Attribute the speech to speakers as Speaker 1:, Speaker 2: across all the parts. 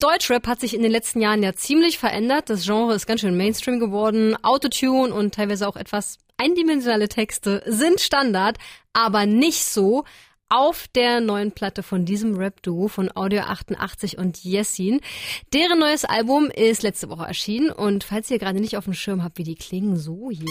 Speaker 1: Deutschrap hat sich in den letzten Jahren ja ziemlich verändert. Das Genre ist ganz schön Mainstream geworden. Autotune und teilweise auch etwas eindimensionale Texte sind Standard, aber nicht so auf der neuen Platte von diesem Rap-Duo von Audio 88 und Yessin. Deren neues Album ist letzte Woche erschienen und falls ihr gerade nicht auf dem Schirm habt, wie die klingen, so hier.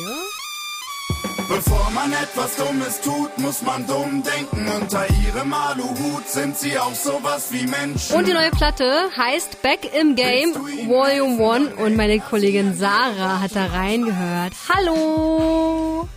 Speaker 2: Bevor man etwas Dummes tut, muss man dumm denken. Unter ihrem Aluhut sind sie auch sowas wie Menschen.
Speaker 1: Und die neue Platte heißt Back im Game Volume 1 und meine Kollegin Sarah hat da reingehört. Hallo!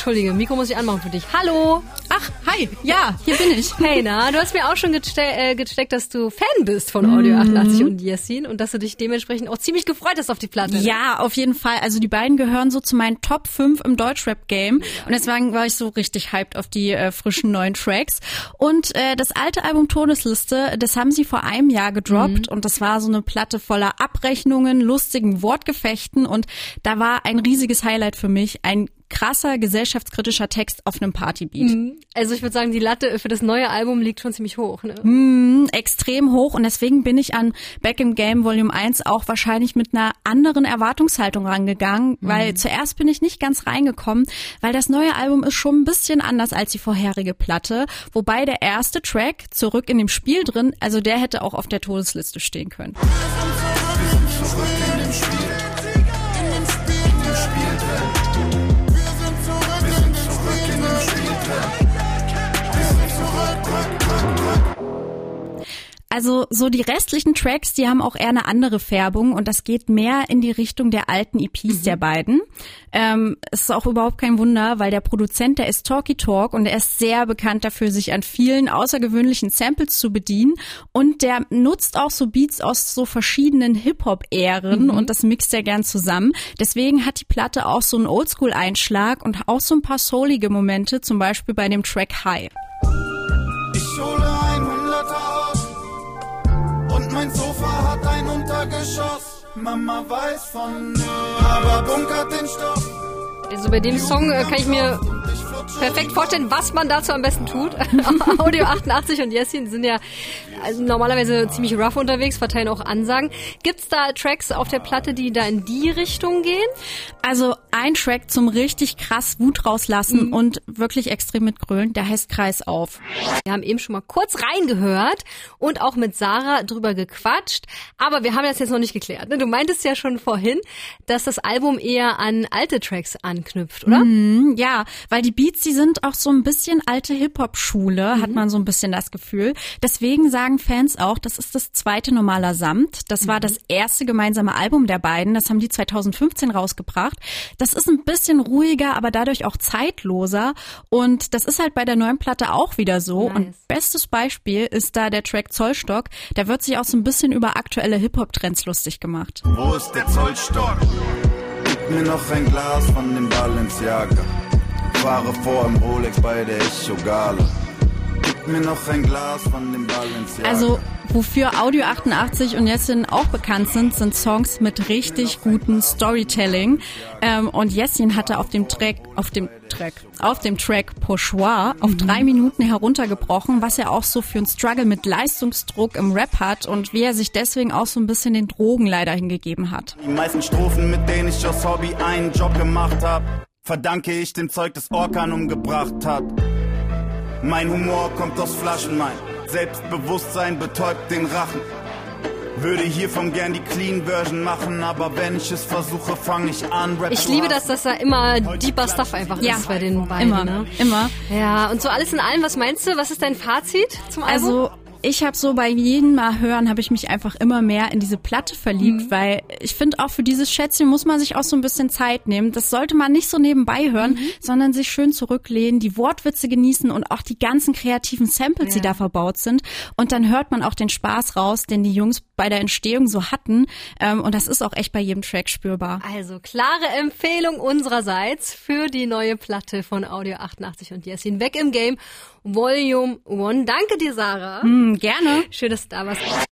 Speaker 1: Entschuldige, Mikro muss ich anmachen für dich. Hallo!
Speaker 3: Ach, hi, ja, hier bin ich.
Speaker 1: Hey, na, du hast mir auch schon geste äh, gesteckt, dass du Fan bist von Audio 88 und Yassin und dass du dich dementsprechend auch ziemlich gefreut hast auf die Platte.
Speaker 3: Ja, auf jeden Fall. Also die beiden gehören so zu meinen Top 5 im Deutschrap-Game und deswegen war ich so richtig hyped auf die äh, frischen neuen Tracks. Und äh, das alte Album Todesliste, das haben sie vor einem Jahr gedroppt und das war so eine Platte voller Abrechnungen, lustigen Wortgefechten und da war ein riesiges Highlight für mich, ein krasser gesellschaftskritischer Text auf einem Partybeat.
Speaker 1: Also ich würde sagen, die Latte für das neue Album liegt schon ziemlich hoch. Ne?
Speaker 3: Mm, extrem hoch und deswegen bin ich an Back in Game Volume 1 auch wahrscheinlich mit einer anderen Erwartungshaltung rangegangen, weil zuerst bin ich nicht ganz reingekommen, weil das neue Album ist schon ein bisschen anders als die vorherige Platte, wobei der erste Track zurück in dem Spiel drin, also der hätte auch auf der Todesliste stehen können. Also so die restlichen Tracks, die haben auch eher eine andere Färbung und das geht mehr in die Richtung der alten EPs der beiden. Ähm, es ist auch überhaupt kein Wunder, weil der Produzent, der ist Talky Talk und er ist sehr bekannt dafür, sich an vielen außergewöhnlichen Samples zu bedienen und der nutzt auch so Beats aus so verschiedenen Hip-Hop-Ähren und das mixt er gern zusammen. Deswegen hat die Platte auch so einen Oldschool-Einschlag und auch so ein paar soulige Momente, zum Beispiel bei dem Track High.
Speaker 2: Mein Sofa hat ein Untergeschoss. Mama weiß von nö, aber bunkert den Stoff.
Speaker 1: Also bei dem Song äh, kann ich mir perfekt vorstellen, was man dazu am besten tut. Audio 88 und Yassin sind ja also normalerweise ziemlich rough unterwegs, verteilen auch Ansagen. Gibt's da Tracks auf der Platte, die da in die Richtung gehen?
Speaker 3: Also ein Track zum richtig krass Wut rauslassen und wirklich extrem mitgrölen, der heißt Kreis auf.
Speaker 1: Wir haben eben schon mal kurz reingehört und auch mit Sarah drüber gequatscht, aber wir haben das jetzt noch nicht geklärt. ne? Du meintest ja schon vorhin, dass das Album eher an alte Tracks anknüpft, oder?
Speaker 3: Hm, Ja, weil die Beats, die sind auch so ein bisschen alte Hip-Hop-Schule, hat man so ein bisschen das Gefühl. Deswegen sagen Fans auch, das ist das zweite Normaler Samt. Das war das erste gemeinsame Album der beiden. Das haben die 2015 rausgebracht. Das ist ein bisschen ruhiger, aber dadurch auch zeitloser. Und das ist halt bei der neuen Platte auch wieder so.
Speaker 1: Nice.
Speaker 3: Und bestes Beispiel ist da der Track Zollstock. Da wird sich auch so ein bisschen über aktuelle Hip-Hop-Trends lustig gemacht.
Speaker 2: Wo ist der Zollstock? Gib mir noch ein Glas von dem Balenciaga. Fahre vor im Rolex bei der Echo
Speaker 3: Also, wofür Audio 88 und Jessin auch bekannt sind, sind Songs mit richtig gutem Storytelling. Ähm, und Jessin hatte auf dem Track, auf dem Track, auf dem Track Pochoir auf drei Minuten heruntergebrochen, was er auch so für einen Struggle mit Leistungsdruck im Rap hat und wie er sich deswegen auch so ein bisschen den Drogen leider hingegeben hat.
Speaker 2: Die meisten Strophen, mit denen ich aus Hobby einen Job gemacht hab, verdanke ich dem Zeug, das Orkan umgebracht hat. Mein Humor kommt aus Flaschen, mein Selbstbewusstsein betäubt den Rachen. Würde hiervon gern die Clean Version machen, aber wenn ich es versuche, fange ich an, Rap
Speaker 1: Ich liebe das, dass da immer deeper Stuff einfach
Speaker 3: Ja,
Speaker 1: ist bei den beiden.
Speaker 3: immer,
Speaker 1: Ne?
Speaker 3: immer.
Speaker 1: Ja, und so alles in allem, was meinst du? Was ist dein Fazit zum Album?
Speaker 3: Also ich habe so bei jedem Mal hören, habe ich mich einfach immer mehr in diese Platte verliebt,
Speaker 1: Mhm.
Speaker 3: weil ich finde auch für dieses Schätzchen muss man sich auch so ein bisschen Zeit nehmen. Das sollte man nicht so nebenbei hören,
Speaker 1: Mhm.
Speaker 3: sondern sich schön zurücklehnen, die Wortwitze genießen und auch die ganzen kreativen Samples, die
Speaker 1: Ja.
Speaker 3: da verbaut sind. Und dann hört man auch den Spaß raus, den die Jungs bei der Entstehung so hatten. Ähm, und das ist auch echt bei jedem Track spürbar.
Speaker 1: Also, klare Empfehlung unsererseits für die neue Platte von Audio 88 und Jessin. Weg im Game, Volume 1. Danke dir, Sarah.
Speaker 3: Hm, gerne.
Speaker 1: Schön, dass du da warst.